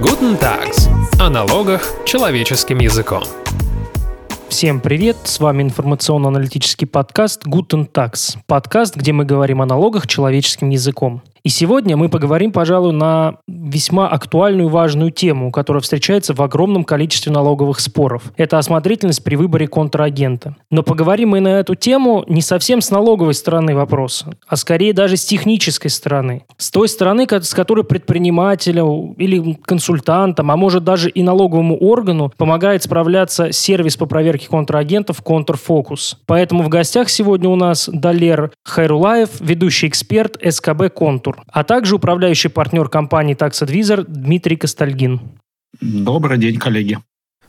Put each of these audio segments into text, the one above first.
Guten Tags. О налогах человеческим языком. Всем привет, с вами информационно-аналитический подкаст Guten Tax. Подкаст, где мы говорим о налогах человеческим языком. И сегодня мы поговорим, пожалуй, на весьма актуальную и важную тему, которая встречается в огромном количестве налоговых споров. Это осмотрительность при выборе контрагента. Но поговорим мы на эту тему не совсем с налоговой стороны вопроса, а скорее даже с технической стороны. С той стороны, с которой предпринимателю или консультантам, а может даже и налоговому органу помогает справляться сервис по проверке контрагентов «Контрфокус». Поэтому в гостях сегодня у нас Далер Хайрулаев, ведущий эксперт СКБ «Контур» а также управляющий партнер компании Tax Advisor Дмитрий Костальгин. Добрый день, коллеги.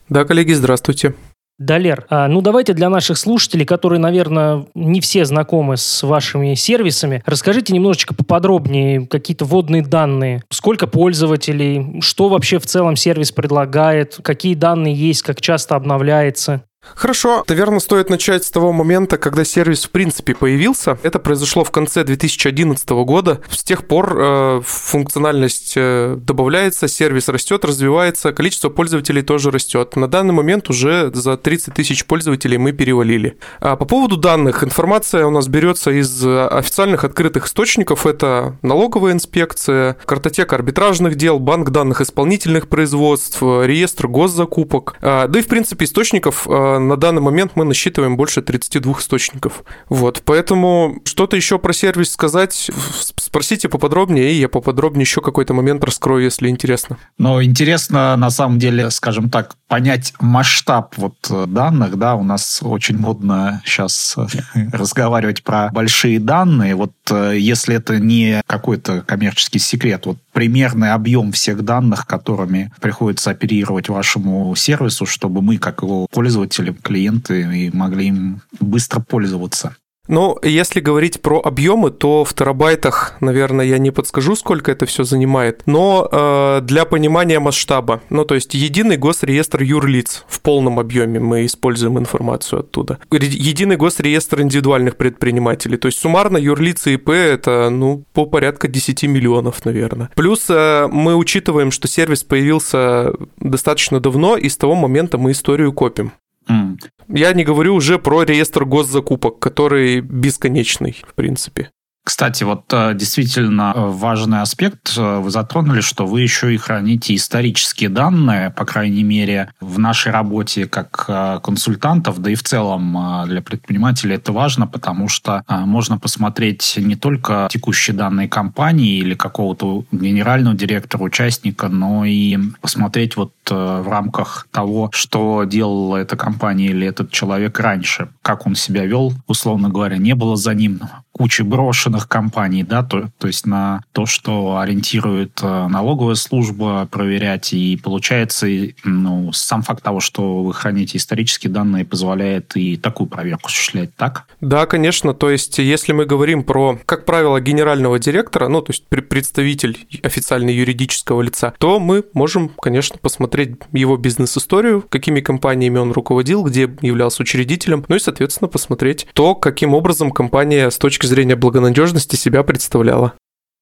Да, коллеги, здравствуйте. Далер, а, ну давайте для наших слушателей, которые, наверное, не все знакомы с вашими сервисами, расскажите немножечко поподробнее какие-то вводные данные. Сколько пользователей, что вообще в целом сервис предлагает, какие данные есть, как часто обновляется? Хорошо. Наверное, стоит начать с того момента, когда сервис в принципе появился. Это произошло в конце 2011 года. С тех пор э, функциональность э, добавляется, сервис растет, развивается, количество пользователей тоже растет. На данный момент уже за 30 тысяч пользователей мы перевалили. А по поводу данных, информация у нас берется из официальных открытых источников. Это налоговая инспекция, картотека арбитражных дел, банк данных исполнительных производств, реестр госзакупок. А, да и, в принципе, источников э, на данный момент мы насчитываем больше 32 источников. Вот, поэтому что-то еще про сервис сказать, спросите поподробнее, и я поподробнее еще какой-то момент раскрою, если интересно. Но интересно, на самом деле, скажем так, понять масштаб вот э, данных, да, у нас очень модно сейчас разговаривать про большие данные. Вот э, если это не какой-то коммерческий секрет, вот примерный объем всех данных, которыми приходится оперировать вашему сервису, чтобы мы, как его пользователи, клиенты, и могли им быстро пользоваться. Ну, если говорить про объемы, то в терабайтах, наверное, я не подскажу, сколько это все занимает. Но э, для понимания масштаба, ну, то есть единый госреестр юрлиц в полном объеме мы используем информацию оттуда. Единый госреестр индивидуальных предпринимателей. То есть суммарно юрлиц и ИП это, ну, по порядка 10 миллионов, наверное. Плюс э, мы учитываем, что сервис появился достаточно давно, и с того момента мы историю копим. Mm. Я не говорю уже про реестр госзакупок, который бесконечный, в принципе. Кстати, вот э, действительно э, важный аспект э, вы затронули, что вы еще и храните исторические данные, по крайней мере, в нашей работе как консультантов, да и в целом для предпринимателей это важно, потому что можно посмотреть не только текущие данные компании или какого-то генерального директора, участника, но и посмотреть вот в рамках того, что делала эта компания или этот человек раньше, как он себя вел, условно говоря, не было за ним кучи брошенных компаний, да, то, то есть на то, что ориентирует э, налоговая служба проверять, и получается, ну, сам факт того, что вы храните исторические данные, позволяет и такую проверку осуществлять, так? Да, конечно, то есть если мы говорим про, как правило, генерального директора, ну, то есть представитель официально юридического лица, то мы можем, конечно, посмотреть его бизнес-историю, какими компаниями он руководил, где являлся учредителем, ну и, соответственно, посмотреть то, каким образом компания с точки зрения благонадежности себя представляла.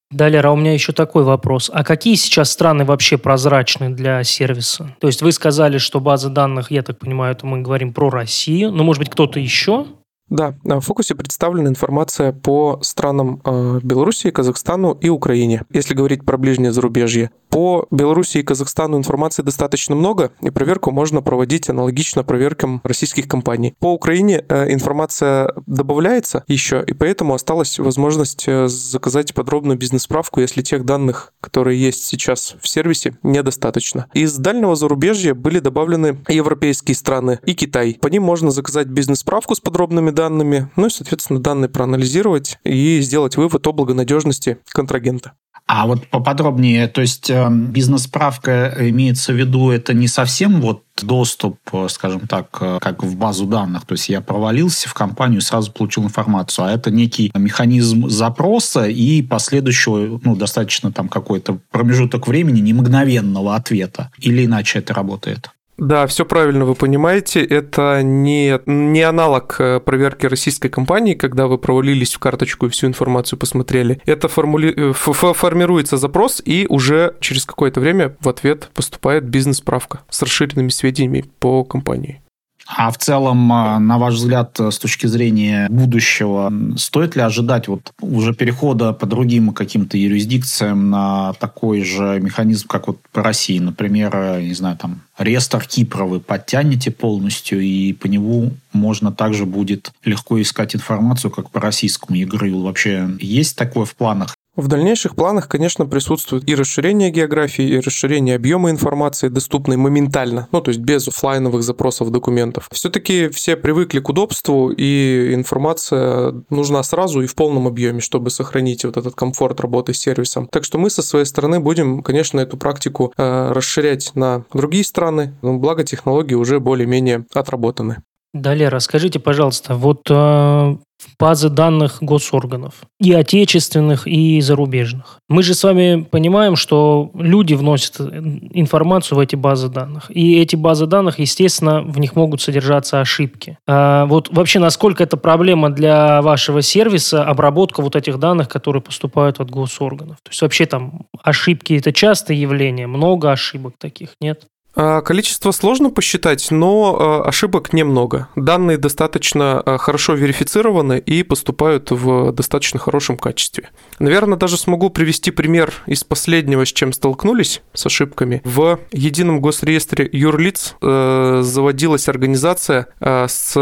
Далее, а у меня еще такой вопрос. А какие сейчас страны вообще прозрачны для сервиса? То есть вы сказали, что база данных, я так понимаю, это мы говорим про Россию, но может быть кто-то еще? Да, в фокусе представлена информация по странам э, Белоруссии, Казахстану и Украине. Если говорить про ближнее зарубежье, по Беларуси и Казахстану информации достаточно много, и проверку можно проводить аналогично проверкам российских компаний. По Украине э, информация добавляется еще, и поэтому осталась возможность э, заказать подробную бизнес-справку, если тех данных, которые есть сейчас в сервисе, недостаточно. Из дальнего зарубежья были добавлены европейские страны и Китай. По ним можно заказать бизнес-справку с подробными данными, ну и, соответственно, данные проанализировать и сделать вывод о благонадежности контрагента. А вот поподробнее, то есть э, бизнес-справка имеется в виду, это не совсем вот доступ, э, скажем так, э, как в базу данных. То есть я провалился в компанию, сразу получил информацию. А это некий механизм запроса и последующего, ну, достаточно там какой-то промежуток времени, не мгновенного ответа. Или иначе это работает? Да, все правильно вы понимаете. Это не, не аналог э, проверки российской компании, когда вы провалились в карточку и всю информацию посмотрели. Это формули... Э, формируется запрос, и уже через какое-то время в ответ поступает бизнес-справка с расширенными сведениями по компании. А в целом, а, на ваш взгляд, с точки зрения будущего, стоит ли ожидать вот уже перехода по другим каким-то юрисдикциям на такой же механизм, как вот по России? Например, не знаю, там, реестр Кипра вы подтянете полностью, и по нему можно также будет легко искать информацию, как по российскому ЕГРЮ. Вообще есть такое в планах? В дальнейших планах, конечно, присутствует и расширение географии, и расширение объема информации, доступной моментально, ну, то есть без офлайновых запросов документов. Все-таки все привыкли к удобству, и информация нужна сразу и в полном объеме, чтобы сохранить вот этот комфорт работы с сервисом. Так что мы со своей стороны будем, конечно, эту практику э, расширять на другие страны, но благо технологии уже более-менее отработаны. Далее расскажите, пожалуйста, вот э, базы данных госорганов, и отечественных, и зарубежных. Мы же с вами понимаем, что люди вносят информацию в эти базы данных, и эти базы данных, естественно, в них могут содержаться ошибки. А вот вообще, насколько это проблема для вашего сервиса, обработка вот этих данных, которые поступают от госорганов? То есть вообще там ошибки – это частое явление, много ошибок таких, нет? А, количество сложно посчитать, но а, ошибок немного. Данные достаточно а, хорошо верифицированы и поступают в достаточно хорошем качестве. Наверное, даже смогу привести пример из последнего, с чем столкнулись с ошибками. В едином госреестре юрлиц э, заводилась организация с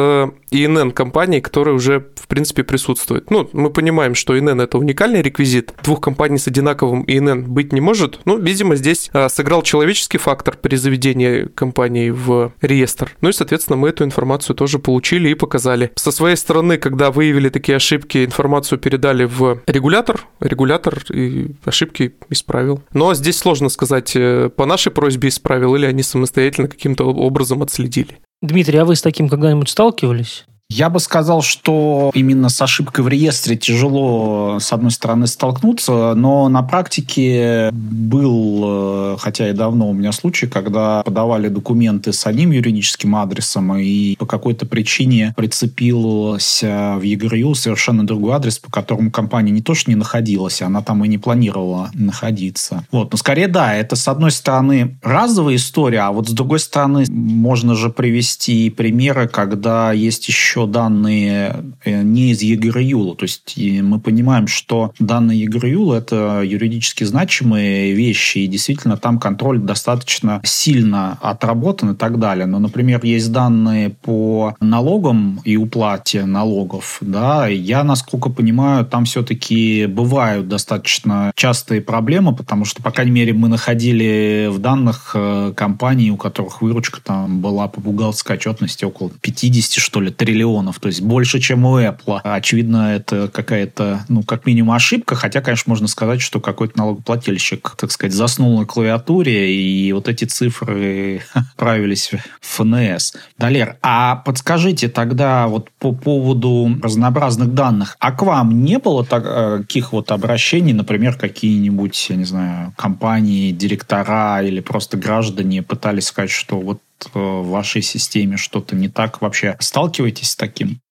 ИНН компанией, которая уже в принципе присутствует. Ну, мы понимаем, что ИНН это уникальный реквизит. Двух компаний с одинаковым ИНН быть не может. Ну, видимо, здесь сыграл человеческий фактор при заведении введения компании в реестр. Ну и, соответственно, мы эту информацию тоже получили и показали. Со своей стороны, когда выявили такие ошибки, информацию передали в регулятор, регулятор и ошибки исправил. Но здесь сложно сказать, э, по нашей просьбе исправил или они самостоятельно каким-то образом отследили. Дмитрий, а вы с таким когда-нибудь сталкивались? Я бы сказал, что именно с ошибкой в реестре тяжело, с одной стороны, столкнуться, но на практике был, э, хотя и давно у меня случай, когда подавали документы с одним юридическим адресом, и по какой-то причине прицепился в ЕГРЮ совершенно другой адрес, по которому компания не то что не находилась, она там и не планировала находиться. Вот. Но скорее, да, это, с одной стороны, разовая история, а вот с другой стороны, можно же привести примеры, когда есть еще еще данные э, не из ЕГРЮЛа. То есть мы понимаем, что данные ЕГРЮЛа – это юридически значимые вещи, и действительно там контроль достаточно сильно отработан и так далее. Но, например, есть данные по налогам и уплате налогов. Да, я, насколько понимаю, там все-таки бывают достаточно частые проблемы, потому что, по крайней мере, мы находили в данных э, компаний, у которых выручка там была по бухгалтерской отчетности около 50, что ли, триллионов миллионов, то есть больше, чем у Apple. Очевидно, это какая-то, ну, как минимум ошибка, хотя, конечно, можно сказать, что какой-то налогоплательщик, так сказать, заснул на клавиатуре, и вот эти цифры правились в ФНС. Далер, а подскажите тогда вот по поводу разнообразных данных, а к вам не было таких вот обращений, например, какие-нибудь, я не знаю, компании, директора или просто граждане пытались сказать, что вот в вашей системе что-то не так вообще? Сталкиваетесь с таким?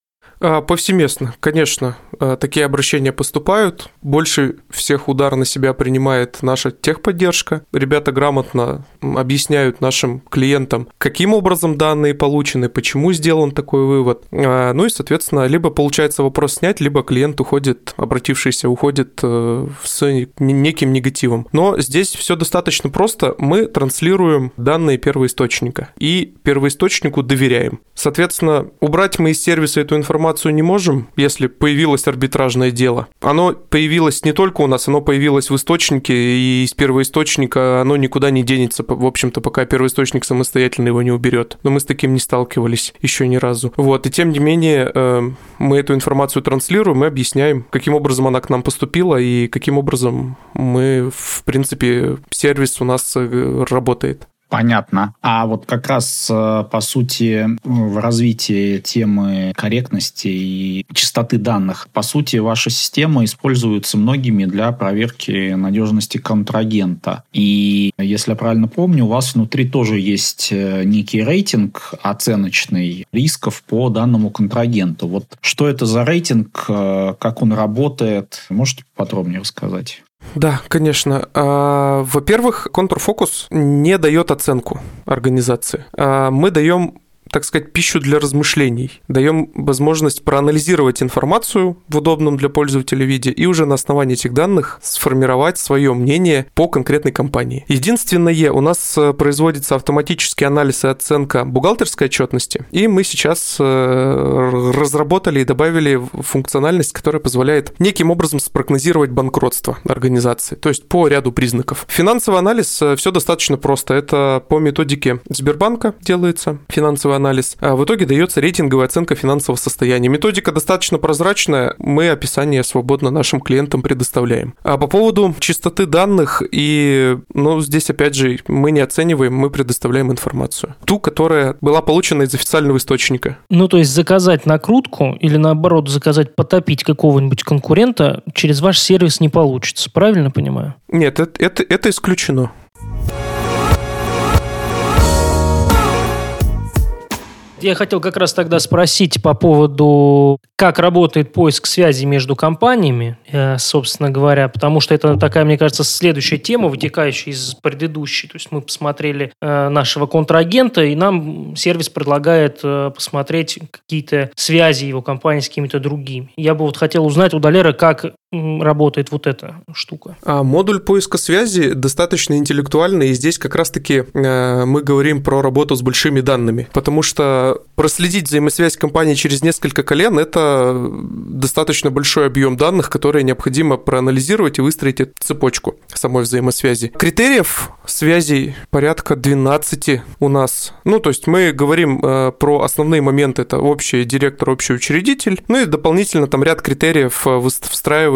А, повсеместно, конечно, а, такие обращения поступают. Больше всех удар на себя принимает наша техподдержка. Ребята грамотно объясняют нашим клиентам, каким образом данные получены, почему сделан такой вывод. А, ну и, соответственно, либо получается вопрос снять, либо клиент уходит, обратившийся, уходит э, с неким негативом. Но здесь все достаточно просто. Мы транслируем данные первоисточника и первоисточнику доверяем. Соответственно, убрать мы из сервиса эту информацию информацию не можем, если появилось арбитражное дело. Оно появилось не только у нас, оно появилось в источнике, и из первоисточника оно никуда не денется, в общем-то, пока первоисточник самостоятельно его не уберет. Но мы с таким не сталкивались еще ни разу. Вот, и тем не менее, э, мы эту информацию транслируем и объясняем, каким образом она к нам поступила и каким образом мы, в принципе, сервис у нас э, работает. Понятно. А вот как раз, э, по сути, в развитии темы корректности и чистоты данных, по сути, ваша система используется многими для проверки надежности контрагента. И, если я правильно помню, у вас внутри тоже есть э, некий рейтинг оценочный рисков по данному контрагенту. Вот что это за рейтинг, э, как он работает, можете подробнее рассказать? Да, конечно. А, во-первых, контрфокус не дает оценку организации. А, мы даем так сказать, пищу для размышлений. Даем возможность проанализировать информацию в удобном для пользователя виде и уже на основании этих данных сформировать свое мнение по конкретной компании. Единственное, у нас э, производится автоматический анализ и оценка бухгалтерской отчетности, и мы сейчас э, разработали и добавили функциональность, которая позволяет неким образом спрогнозировать банкротство организации, то есть по ряду признаков. Финансовый анализ э, все достаточно просто. Это по методике Сбербанка делается финансовый анализ анализ. А в итоге дается рейтинговая оценка финансового состояния. Методика достаточно прозрачная, мы описание свободно нашим клиентам предоставляем. А по поводу чистоты данных и, ну, здесь опять же мы не оцениваем, мы предоставляем информацию. Ту, которая была получена из официального источника. Ну, то есть заказать накрутку или наоборот заказать потопить какого-нибудь конкурента через ваш сервис не получится, правильно понимаю? Нет, это, это, это исключено. Я хотел как раз тогда спросить по поводу, как работает поиск связи между компаниями, э, собственно говоря, потому что это такая, мне кажется, следующая тема, вытекающая из предыдущей. То есть мы посмотрели э, нашего контрагента, и нам сервис предлагает э, посмотреть какие-то связи его компании с какими-то другими. Я бы вот хотел узнать у Далера, как работает вот эта штука? А модуль поиска связи достаточно интеллектуальный, и здесь как раз-таки э, мы говорим про работу с большими данными, потому что проследить взаимосвязь компании через несколько колен – это достаточно большой объем данных, которые необходимо проанализировать и выстроить эту цепочку самой взаимосвязи. Критериев связей порядка 12 у нас. Ну, то есть мы говорим э, про основные моменты, это общий директор, общий учредитель, ну и дополнительно там ряд критериев э,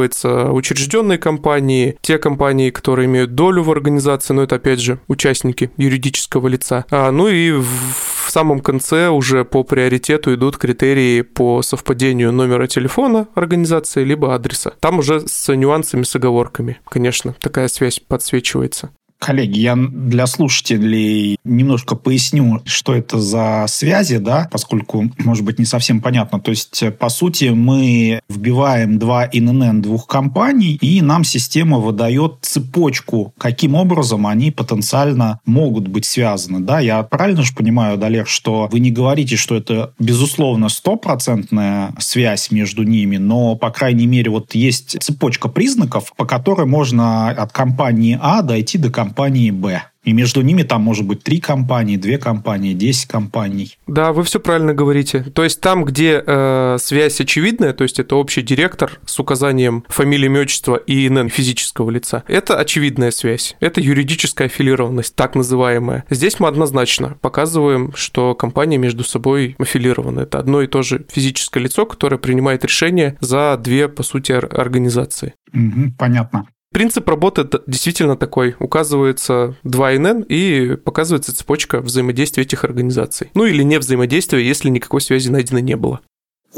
оказывается, учрежденные компании, те компании, которые имеют долю в организации, но это, опять же, участники юридического лица. А, ну и в самом конце уже по приоритету идут критерии по совпадению номера телефона организации либо адреса. Там уже с нюансами, с оговорками, конечно, такая связь подсвечивается. Коллеги, я для слушателей немножко поясню, что это за связи, да, поскольку, может быть, не совсем понятно. То есть, по сути, мы вбиваем два ИНН двух компаний, и нам система выдает цепочку, каким образом они потенциально могут быть связаны. Да, я правильно же понимаю, Далер, что вы не говорите, что это, безусловно, стопроцентная связь между ними, но, по крайней мере, вот есть цепочка признаков, по которой можно от компании А дойти до компании компании Б. И между ними там может быть три компании, две компании, десять компаний. Да, вы все правильно говорите. То есть там, где э, связь очевидная, то есть это общий директор с указанием фамилии, имя, отчества и ИНН физического лица, это очевидная связь. Это юридическая аффилированность, так называемая. Здесь мы однозначно показываем, что компания между собой аффилирована. Это одно и то же физическое лицо, которое принимает решение за две, по сути, организации. Угу, понятно. Принцип работы действительно такой. Указывается 2NN и показывается цепочка взаимодействия этих организаций. Ну или не взаимодействия, если никакой связи найдено не было.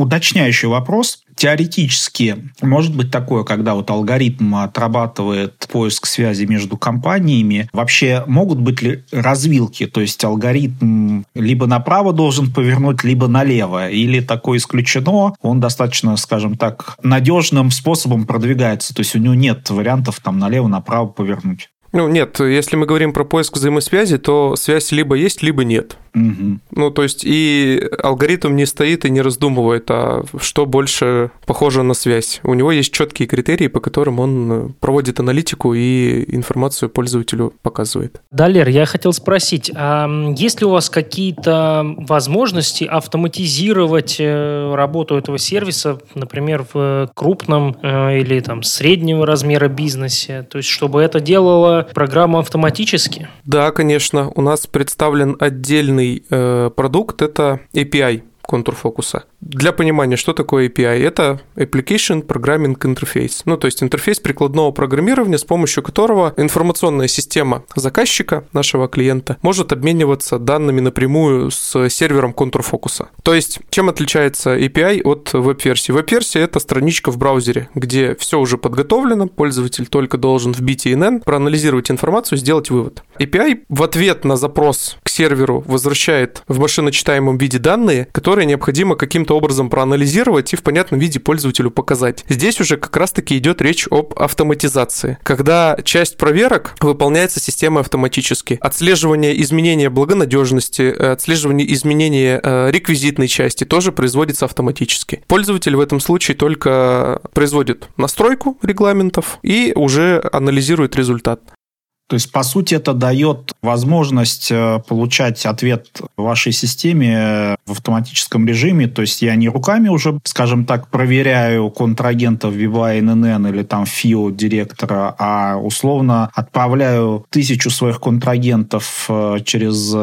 Уточняющий вопрос. Теоретически может быть такое, когда вот алгоритм отрабатывает поиск связи между компаниями. Вообще могут быть ли развилки? То есть алгоритм либо направо должен повернуть, либо налево? Или такое исключено? Он достаточно, скажем так, надежным способом продвигается. То есть у него нет вариантов там налево-направо повернуть. Ну, нет, если мы говорим про поиск взаимосвязи, то связь либо есть, либо нет. Угу. Ну, то есть и алгоритм не стоит и не раздумывает, а что больше похоже на связь. У него есть четкие критерии, по которым он проводит аналитику и информацию пользователю показывает. Далер, я хотел спросить, а есть ли у вас какие-то возможности автоматизировать э, работу этого сервиса, например, в крупном э, или там среднего размера бизнесе, то есть чтобы это делала программа автоматически? Да, конечно. У нас представлен отдельный э, продукт, это API контурфокуса. Для понимания, что такое API, это Application Programming Interface. Ну, то есть интерфейс прикладного программирования, с помощью которого информационная система заказчика, нашего клиента, может обмениваться данными напрямую с сервером контрфокуса. То есть, чем отличается API от веб-версии? Веб-версия — это страничка в браузере, где все уже подготовлено, пользователь только должен вбить INN, проанализировать информацию, сделать вывод. API в ответ на запрос к серверу возвращает в машиночитаемом виде данные, которые необходимо каким-то образом проанализировать и в понятном виде пользователю показать. Здесь уже как раз-таки идет речь об автоматизации, когда часть проверок выполняется системой автоматически. Отслеживание изменения благонадежности, э, отслеживание изменения э, реквизитной части тоже производится автоматически. Пользователь в этом случае только производит настройку регламентов и уже анализирует результат. То есть, по сути, это дает возможность э, получать ответ вашей системе э, в автоматическом режиме. То есть, я не руками уже, скажем так, проверяю контрагентов VBA, NNN или там FIO директора, а условно отправляю тысячу своих контрагентов э, через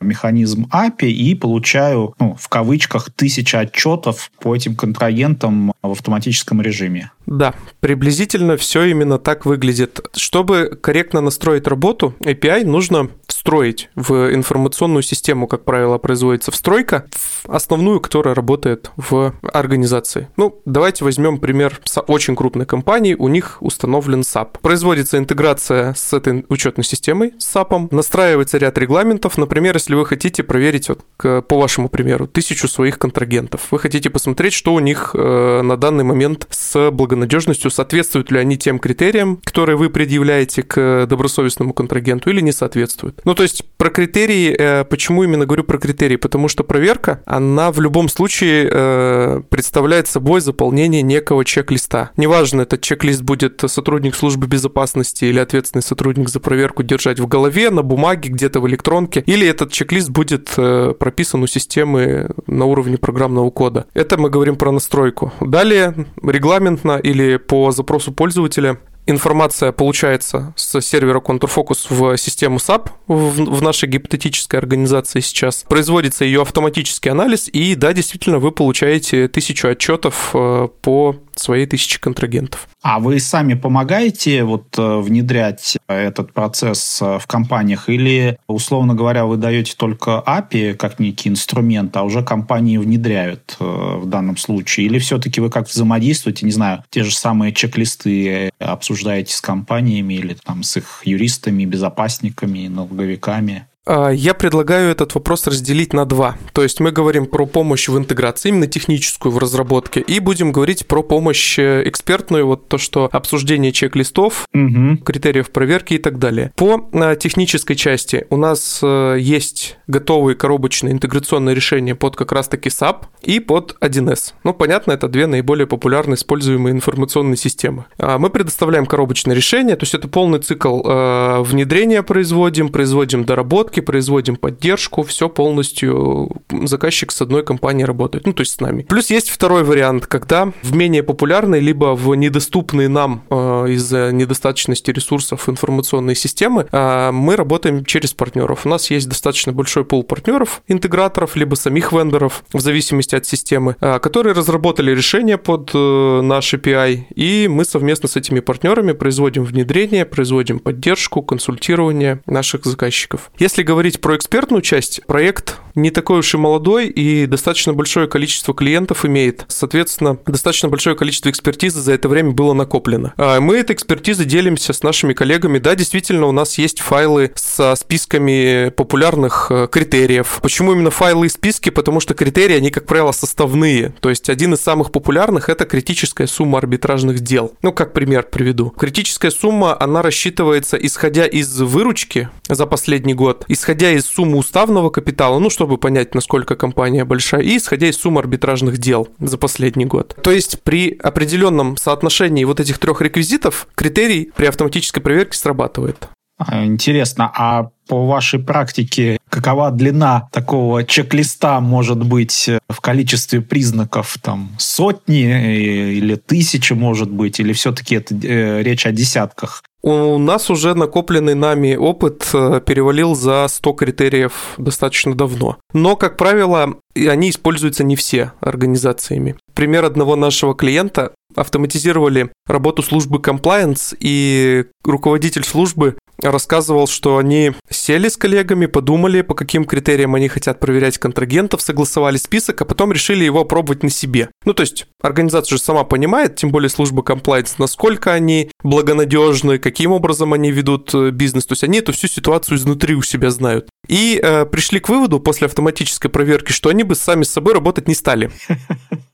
механизм API и получаю, ну, в кавычках, тысяча отчетов по этим контрагентам в автоматическом режиме. Да, приблизительно все именно так выглядит. Чтобы корректно настроить работу, API нужно встроить в информационную систему, как правило, производится встройка, в основную, которая работает в организации. Ну, давайте возьмем пример очень крупной компании, у них установлен SAP. Производится интеграция с этой учетной системой, с SAP, настраивается ряд регламентов. Например, если вы хотите проверить, вот, по вашему примеру, тысячу своих контрагентов, вы хотите посмотреть, что у них э, на данный момент с благонадежностью, соответствуют ли они тем критериям, которые вы предъявляете к добросовестному контрагенту или не соответствуют. Ну, то есть про критерии, э, почему именно говорю про критерии? Потому что проверка, она в любом случае э, представляет собой заполнение некого чек-листа. Неважно, этот чек-лист будет сотрудник службы безопасности или ответственный сотрудник за проверку держать в голове, на бумаге, где-то в электронке, или этот чек-лист будет э, прописан у системы на уровне программного кода. Это мы говорим про настройку. Далее регламентно или по запросу пользователя информация получается с сервера ContourFocus в систему SAP в, в нашей гипотетической организации сейчас. Производится ее автоматический анализ, и да, действительно, вы получаете тысячу отчетов э, по своей тысячи контрагентов. А вы сами помогаете вот э, внедрять этот процесс э, в компаниях или, условно говоря, вы даете только API как некий инструмент, а уже компании внедряют в данном случае? Или все-таки вы как взаимодействуете, не знаю, те же самые чек-листы обсуждаете с компаниями или там с их юристами, безопасниками, налоговиками? А, я предлагаю этот вопрос разделить на два. То есть мы говорим про помощь в интеграции, именно техническую в разработке, и будем говорить про помощь э, экспертную, вот то, что обсуждение чек-листов, угу. критериев проверки и так далее. По э, технической части у нас э, есть готовые коробочные интеграционные решения под как раз-таки SAP и под 1С. Ну, понятно, это две наиболее популярно используемые информационные системы. А, мы предоставляем коробочное решение, то есть это полный цикл внедрения производим, производим доработки, разработки, производим поддержку, все полностью заказчик с одной компанией работает, ну, то есть с нами. Плюс есть второй вариант, когда в менее популярной, либо в недоступные нам э, из-за недостаточности ресурсов информационной системы, э, мы работаем через партнеров. У нас есть достаточно большой пул партнеров, интеграторов, либо самих вендоров, в зависимости от системы, э, которые разработали решение под э, наш API, и мы совместно с этими партнерами производим внедрение, производим поддержку, консультирование наших заказчиков. Если если говорить про экспертную часть, проект не такой уж и молодой и достаточно большое количество клиентов имеет. Соответственно, достаточно большое количество экспертизы за это время было накоплено. А мы этой экспертизой делимся с нашими коллегами. Да, действительно, у нас есть файлы со списками популярных э, критериев. Почему именно файлы и списки? Потому что критерии, они, как правило, составные. То есть один из самых популярных – это критическая сумма арбитражных дел. Ну, как пример приведу. Критическая сумма, она рассчитывается, исходя из выручки за последний год, исходя из суммы уставного капитала, ну, чтобы понять, насколько компания большая, и исходя из суммы арбитражных дел за последний год. То есть при определенном соотношении вот этих трех реквизитов критерий при автоматической проверке срабатывает. А, интересно, а по вашей практике, какова длина такого чек-листа может быть в количестве признаков? Там сотни э, или тысячи может быть? Или все-таки это э, речь о десятках? У нас уже накопленный нами опыт э, перевалил за 100 критериев достаточно давно. Но, как правило, они используются не все организациями. Пример одного нашего клиента автоматизировали работу службы compliance, и руководитель службы рассказывал, что они сели с коллегами, подумали, по каким критериям они хотят проверять контрагентов, согласовали список, а потом решили его пробовать на себе. Ну, то есть организация же сама понимает, тем более служба compliance, насколько они благонадежны, каким образом они ведут э, бизнес. То есть они эту всю ситуацию изнутри у себя знают. И э, пришли к выводу после автоматической проверки, что они бы сами с собой работать не стали.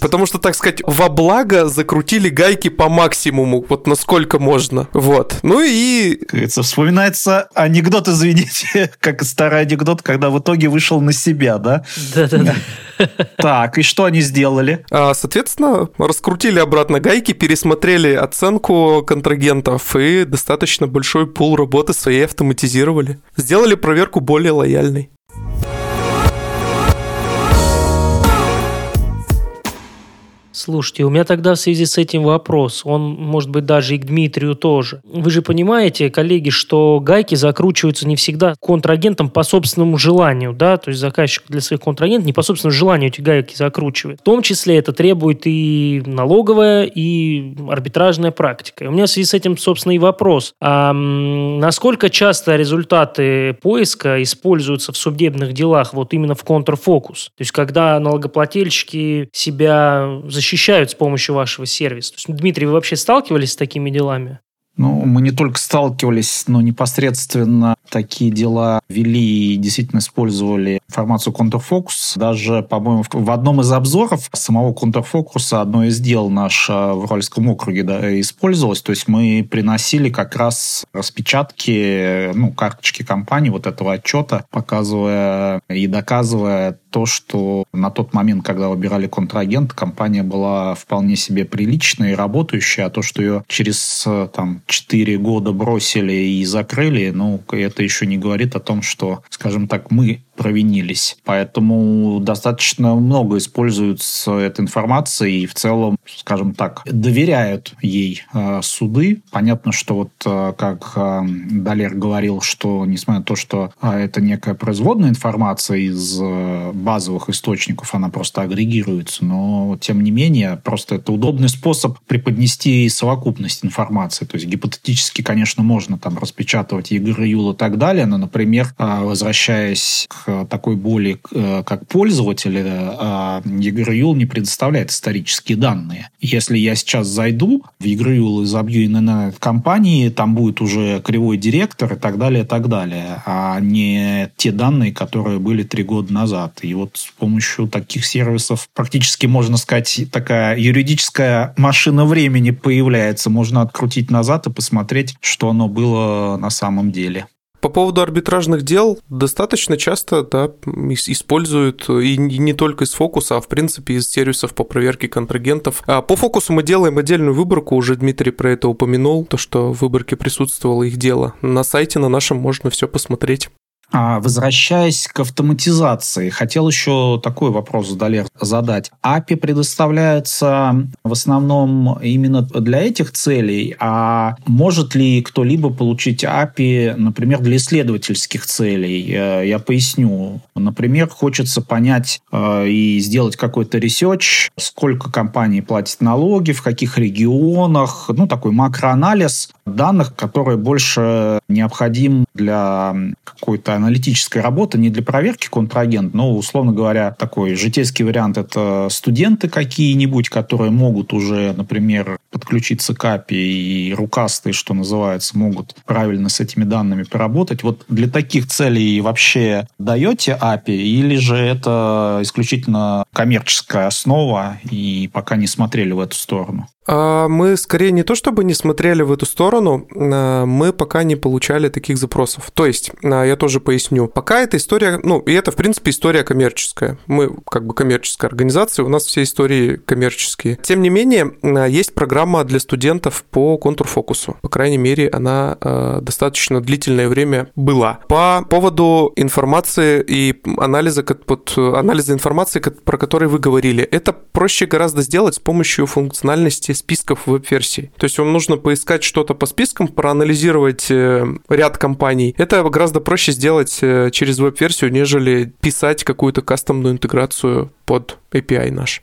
Потому что, так сказать, во благо закрутили гайки по максимуму, вот насколько можно. Вот. Ну и... Кажется, вспоминается анекдот, извините, как старый анекдот, когда в итоге вышел на себя, да? Да-да-да. Так, и что они сделали? А, соответственно, раскрутили обратно гайки, пересмотрели оценку контрагентов и достаточно большой пул работы своей автоматизировали. Сделали проверку более лояльной. Слушайте, у меня тогда в связи с этим вопрос. Он, может быть, даже и к Дмитрию тоже. Вы же понимаете, коллеги, что гайки закручиваются не всегда контрагентом по собственному желанию, да, то есть заказчик для своих контрагентов не по собственному желанию эти гайки закручивает. В том числе это требует и налоговая, и арбитражная практика. И у меня в связи с этим, собственно, и вопрос. А насколько часто результаты поиска используются в судебных делах вот именно в контрфокус? То есть когда налогоплательщики себя защищают защищают с помощью вашего сервиса. То есть, Дмитрий, вы вообще сталкивались с такими делами? Ну, мы не только сталкивались, но непосредственно такие дела вели и действительно использовали информацию контрфокус. Даже, по-моему, в одном из обзоров самого контрфокуса одно из дел наше в Уральском округе да, использовалось. То есть мы приносили как раз распечатки, ну, карточки компании вот этого отчета, показывая и доказывая то, что на тот момент, когда выбирали контрагент, компания была вполне себе приличная и работающая, а то, что ее через там, 4 года бросили и закрыли, ну, это еще не говорит о том, что, скажем так, мы провинились. Поэтому достаточно много используются этой информации и в целом, скажем так, доверяют ей э, суды. Понятно, что вот э, как э, Далер говорил, что несмотря на то, что э, это некая производная информация из э, базовых источников, она просто агрегируется, но тем не менее, просто это удобный способ преподнести совокупность информации. То есть гипотетически, конечно, можно там распечатывать ЕГР, ЮЛ и так далее, но, например, э, возвращаясь к такой боли, э, как пользователь, а EagerUL не предоставляет исторические данные. Если я сейчас зайду в EagerUL и забью ИНН компании, там будет уже кривой директор и так далее, и так далее, а не те данные, которые были три года назад. И вот с помощью таких сервисов практически, можно сказать, такая юридическая машина времени появляется. Можно открутить назад и посмотреть, что оно было на самом деле. По поводу арбитражных дел, достаточно часто да, используют и не только из фокуса, а в принципе из сервисов по проверке контрагентов. А по фокусу мы делаем отдельную выборку, уже Дмитрий про это упомянул, то, что в выборке присутствовало их дело. На сайте на нашем можно все посмотреть. А, возвращаясь к автоматизации, хотел еще такой вопрос задать. API предоставляется в основном именно для этих целей, а может ли кто-либо получить API, например, для исследовательских целей? Э, я поясню. Например, хочется понять э, и сделать какой-то research, сколько компаний платит налоги, в каких регионах, ну, такой макроанализ данных, которые больше необходим для какой-то аналитической работы, не для проверки контрагента, но, условно говоря, такой житейский вариант – это студенты какие-нибудь, которые могут уже, например, подключиться к API и рукастые, что называется, могут правильно с этими данными поработать. Вот для таких целей вообще даете API или же это исключительно коммерческая основа и пока не смотрели в эту сторону? А, мы скорее не то чтобы не смотрели в эту сторону, а, мы пока не получали таких запросов. То есть, а, я тоже поясню, пока эта история, ну, и это, в принципе, история коммерческая. Мы как бы коммерческая организация, у нас все истории коммерческие. Тем не менее, есть программа для студентов по контурфокусу. По крайней мере, она достаточно длительное время была. По поводу информации и анализа, под, анализа информации, про который вы говорили, это проще гораздо сделать с помощью функциональности списков веб-версий. То есть вам нужно поискать что-то по спискам, проанализировать э, ряд компаний. Это гораздо проще сделать э, через веб-версию, нежели писать какую-то кастомную интеграцию под API наш.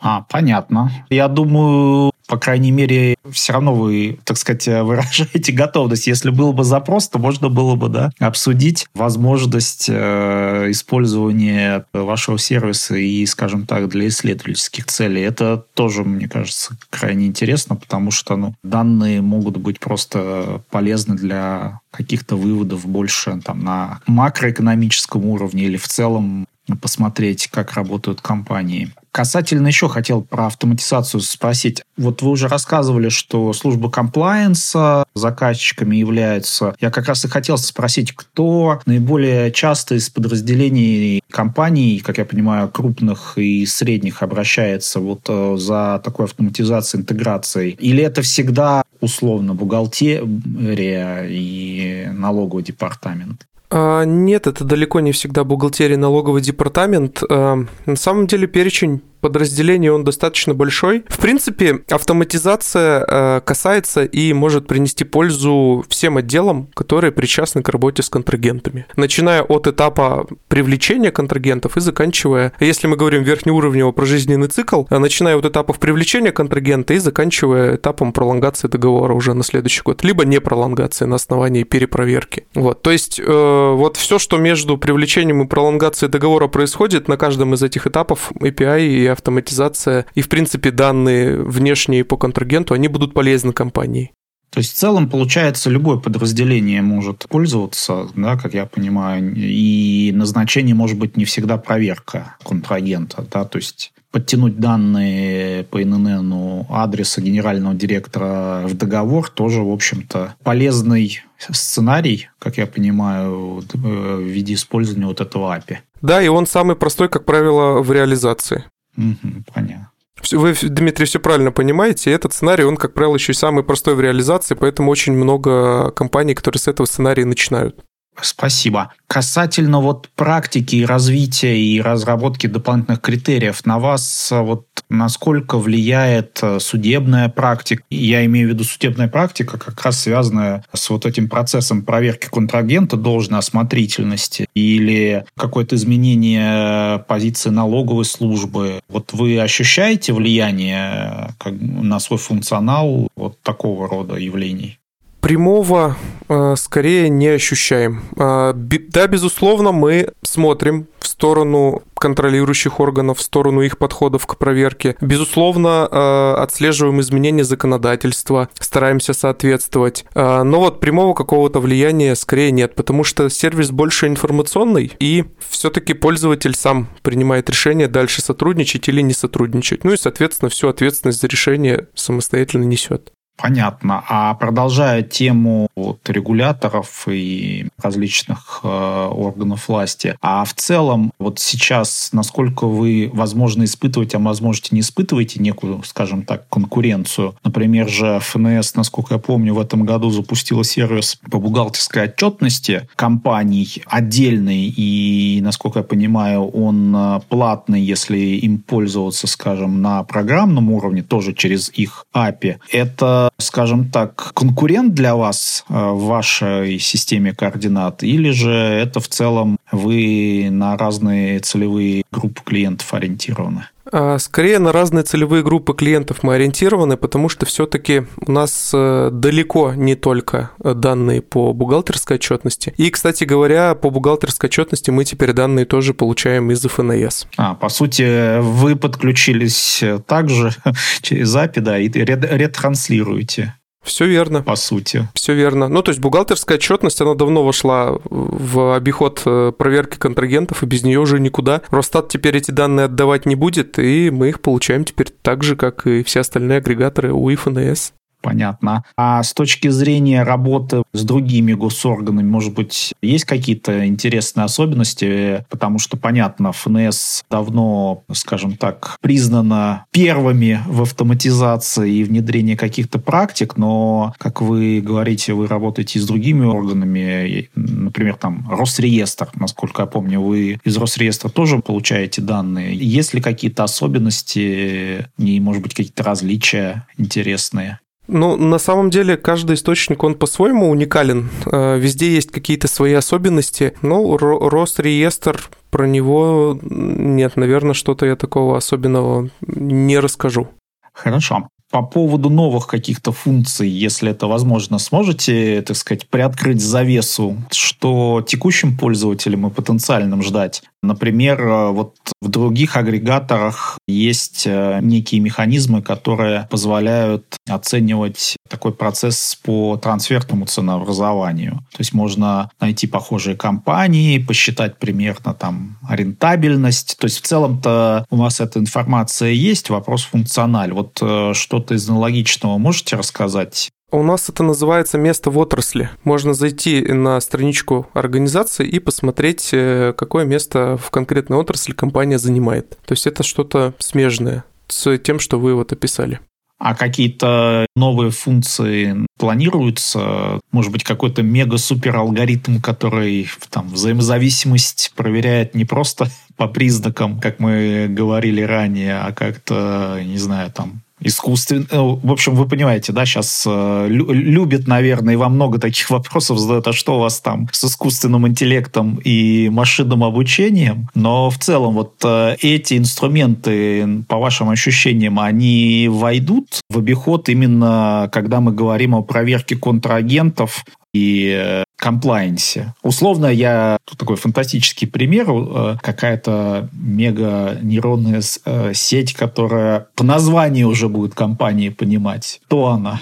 А, понятно. Я думаю, по крайней мере, все равно вы, так сказать, выражаете готовность. Если был бы запрос, то можно было бы да, обсудить возможность э, использования вашего сервиса и, скажем так, для исследовательских целей. Это тоже, мне кажется, крайне интересно, потому что ну, данные могут быть просто полезны для каких-то выводов больше там, на макроэкономическом уровне или в целом посмотреть, как работают компании. Касательно еще хотел про автоматизацию спросить. Вот вы уже рассказывали, что служба комплайенса заказчиками являются. Я как раз и хотел спросить, кто наиболее часто из подразделений компаний, как я понимаю, крупных и средних обращается вот э, за такой автоматизацией, интеграцией? Или это всегда условно бухгалтерия и налоговый департамент? А, нет, это далеко не всегда бухгалтерия налоговый департамент. А, на самом деле перечень подразделений он достаточно большой. В принципе, автоматизация э, касается и может принести пользу всем отделам, которые причастны к работе с контрагентами. Начиная от этапа привлечения контрагентов и заканчивая, если мы говорим верхнеуровневый про жизненный цикл, а начиная от этапов привлечения контрагента и заканчивая этапом пролонгации договора уже на следующий год, либо не пролонгации на основании перепроверки. Вот, то есть э, вот все, что между привлечением и пролонгацией договора происходит на каждом из этих этапов API и автоматизация и, в принципе, данные внешние по контрагенту, они будут полезны компании. То есть в целом, получается, любое подразделение может пользоваться, да, как я понимаю, и назначение может быть не всегда проверка контрагента, да, то есть подтянуть данные по ИНН адреса генерального директора в договор тоже, в общем-то, полезный сценарий, как я понимаю, в виде использования вот этого API. Да, и он самый простой, как правило, в реализации. Угу, понятно. Вы, Дмитрий, все правильно понимаете. Этот сценарий, он, как правило, еще и самый простой в реализации, поэтому очень много компаний, которые с этого сценария начинают. Спасибо. Касательно вот практики и развития и разработки дополнительных критериев, на вас вот насколько влияет э, судебная практика? Я имею в виду судебная практика, как раз связанная с вот этим процессом проверки контрагента должной осмотрительности или какое-то изменение позиции налоговой службы. Вот вы ощущаете влияние э, на свой функционал вот такого рода явлений? Прямого э, скорее не ощущаем. Э, да, безусловно, мы смотрим в сторону контролирующих органов, в сторону их подходов к проверке. Безусловно, э, отслеживаем изменения законодательства, стараемся соответствовать. Но вот прямого какого-то влияния скорее нет, потому что сервис больше информационный, и все-таки пользователь сам принимает решение дальше сотрудничать или не сотрудничать. Ну и, соответственно, всю ответственность за решение самостоятельно несет. Понятно. А продолжая тему вот, регуляторов и различных э, органов власти, а в целом вот сейчас насколько вы, возможно, испытываете, а возможно, не испытываете некую, скажем так, конкуренцию? Например, же ФНС, насколько я помню, в этом году запустила сервис по бухгалтерской отчетности компаний отдельный, и, насколько я понимаю, он э, платный, если им пользоваться, скажем, на программном уровне, тоже через их API. Это скажем так, конкурент для вас э, в вашей системе координат, или же это в целом вы на разные целевые группы клиентов ориентированы? А, скорее на разные целевые группы клиентов мы ориентированы, потому что все-таки у нас э, далеко не только данные по бухгалтерской отчетности. И, кстати говоря, по бухгалтерской отчетности мы теперь данные тоже получаем из ФНС. А, по сути, вы подключились также через API, да, и ретранслируете все верно. По сути. Все верно. Ну, то есть бухгалтерская отчетность, она давно вошла в обиход э, проверки контрагентов, и без нее уже никуда. Росстат теперь эти данные отдавать не будет, и мы их получаем теперь так же, как и все остальные агрегаторы у ФНС. Понятно. А с точки зрения работы с другими госорганами, может быть, есть какие-то интересные особенности? Потому что, понятно, ФНС давно, скажем так, признана первыми в автоматизации и внедрении каких-то практик, но, как вы говорите, вы работаете с другими органами, например, там Росреестр, насколько я помню, вы из Росреестра тоже получаете данные. Есть ли какие-то особенности и, может быть, какие-то различия интересные? Ну, на самом деле, каждый источник, он по-своему уникален. Э, везде есть какие-то свои особенности. Ну, Росреестр, про него нет, наверное, что-то я такого особенного не расскажу. Хорошо. По поводу новых каких-то функций, если это возможно, сможете, так сказать, приоткрыть завесу, что текущим пользователям и потенциальным ждать? Например, э, вот в других агрегаторах есть э, некие механизмы, которые позволяют оценивать такой процесс по трансферному ценообразованию. То есть можно найти похожие компании, посчитать примерно там рентабельность. То есть в целом-то у вас эта информация есть, вопрос функциональ. Вот э, что-то из аналогичного можете рассказать? У нас это называется место в отрасли. Можно зайти на страничку организации и посмотреть, э, какое место в конкретной отрасли компания занимает. То есть это что-то смежное с тем, что вы вот описали. А какие-то новые функции планируются? Может быть, какой-то мега-супер алгоритм, который там взаимозависимость проверяет не просто по признакам, как мы говорили ранее, а как-то, не знаю, там искусственно... Э, в общем, вы понимаете, да, сейчас э, любят, наверное, и вам много таких вопросов задают, а что у вас там с искусственным интеллектом и машинным обучением? Но в целом вот э, эти инструменты, по вашим ощущениям, они войдут в обиход именно, когда мы говорим о проверке контрагентов и комплайенсе. Условно, я тут такой фантастический пример, э, какая-то мега нейронная э, сеть, которая по названию уже будет компании понимать, кто она.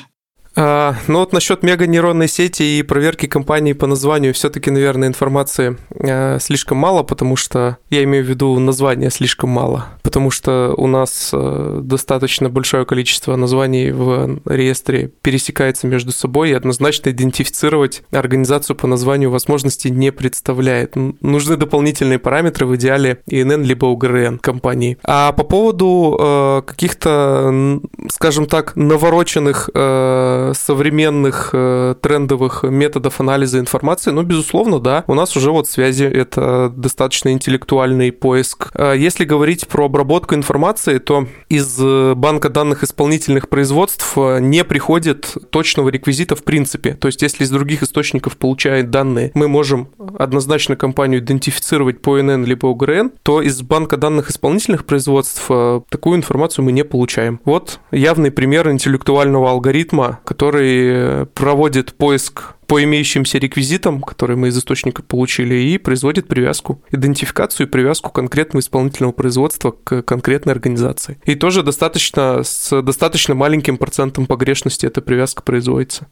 А, ну вот насчет мега-нейронной сети и проверки компании по названию все-таки, наверное, информации а, слишком мало, потому что я имею в виду названия слишком мало, потому что у нас а, достаточно большое количество названий в реестре пересекается между собой, и однозначно идентифицировать организацию по названию возможности не представляет. Нужны дополнительные параметры, в идеале ИНН либо УГРН компании. А по поводу а, каких-то, скажем так, навороченных а, современных э, трендовых методов анализа информации, ну, безусловно, да, у нас уже вот связи, это достаточно интеллектуальный поиск. А если говорить про обработку информации, то из банка данных исполнительных производств э, не приходит точного реквизита в принципе. То есть, если из других источников получает данные, мы можем однозначно компанию идентифицировать по НН либо ОГРН, то из банка данных исполнительных производств э, такую информацию мы не получаем. Вот явный пример интеллектуального алгоритма, который проводит поиск по имеющимся реквизитам, которые мы из источника получили, и производит привязку, идентификацию и привязку конкретного исполнительного производства к конкретной организации. И тоже достаточно с достаточно маленьким процентом погрешности эта привязка производится.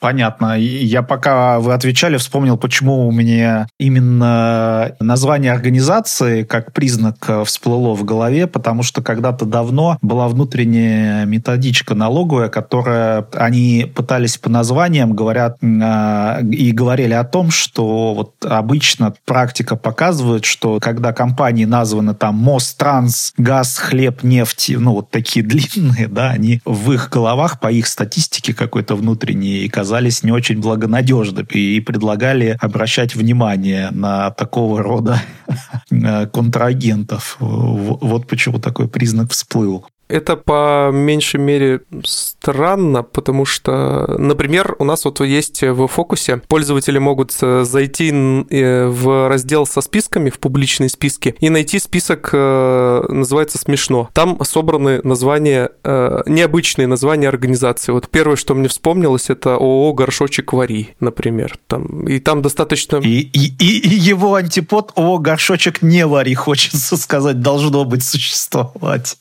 Понятно. Я пока вы отвечали, вспомнил, почему у меня именно название организации как признак э, всплыло в голове, потому что когда-то давно была внутренняя методичка налоговая, которая они пытались по названиям, говорят, и говорили о том, что вот обычно практика показывает, что когда компании названы там мост, транс, газ, хлеб, нефть, ну вот такие длинные, да, они в их головах по их статистике какой-то внутренней казались не очень благонадежными и предлагали обращать внимание на такого рода контрагентов. Вот почему такой признак всплыл. Это по меньшей мере странно, потому что, например, у нас вот есть в фокусе, пользователи могут э, зайти э, в раздел со списками, в публичные списки, и найти список, э, называется «Смешно». Там собраны названия, необычные названия организации. Вот первое, что мне вспомнилось, это ООО «Горшочек Вари», например. Там, и там достаточно... И, и, и его антипод ООО «Горшочек не Вари», хочется сказать, должно быть существовать.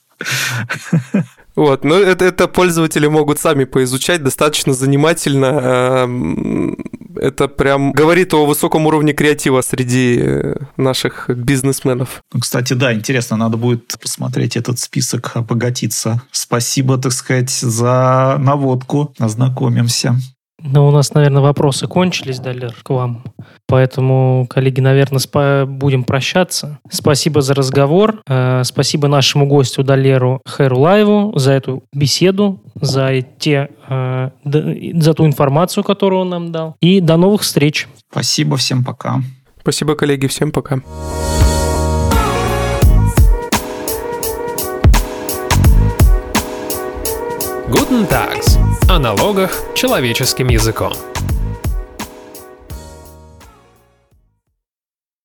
Вот, но это, это пользователи могут сами поизучать достаточно занимательно. Эм, это прям говорит о высоком уровне креатива среди э, наших бизнесменов. Ну, кстати, да, интересно, надо будет посмотреть этот список, обогатиться. Спасибо, так сказать, за наводку. Ознакомимся. Ну, у нас, наверное, вопросы кончились, Далер, к вам. Поэтому, коллеги, наверное, спа- будем прощаться. Спасибо за разговор. Э, спасибо нашему гостю Далеру Хэрулаеву за эту беседу, за, те, э, за ту информацию, которую он нам дал. И до новых встреч. Спасибо, всем пока. Спасибо, коллеги, всем пока. Guten Tags. О налогах человеческим языком.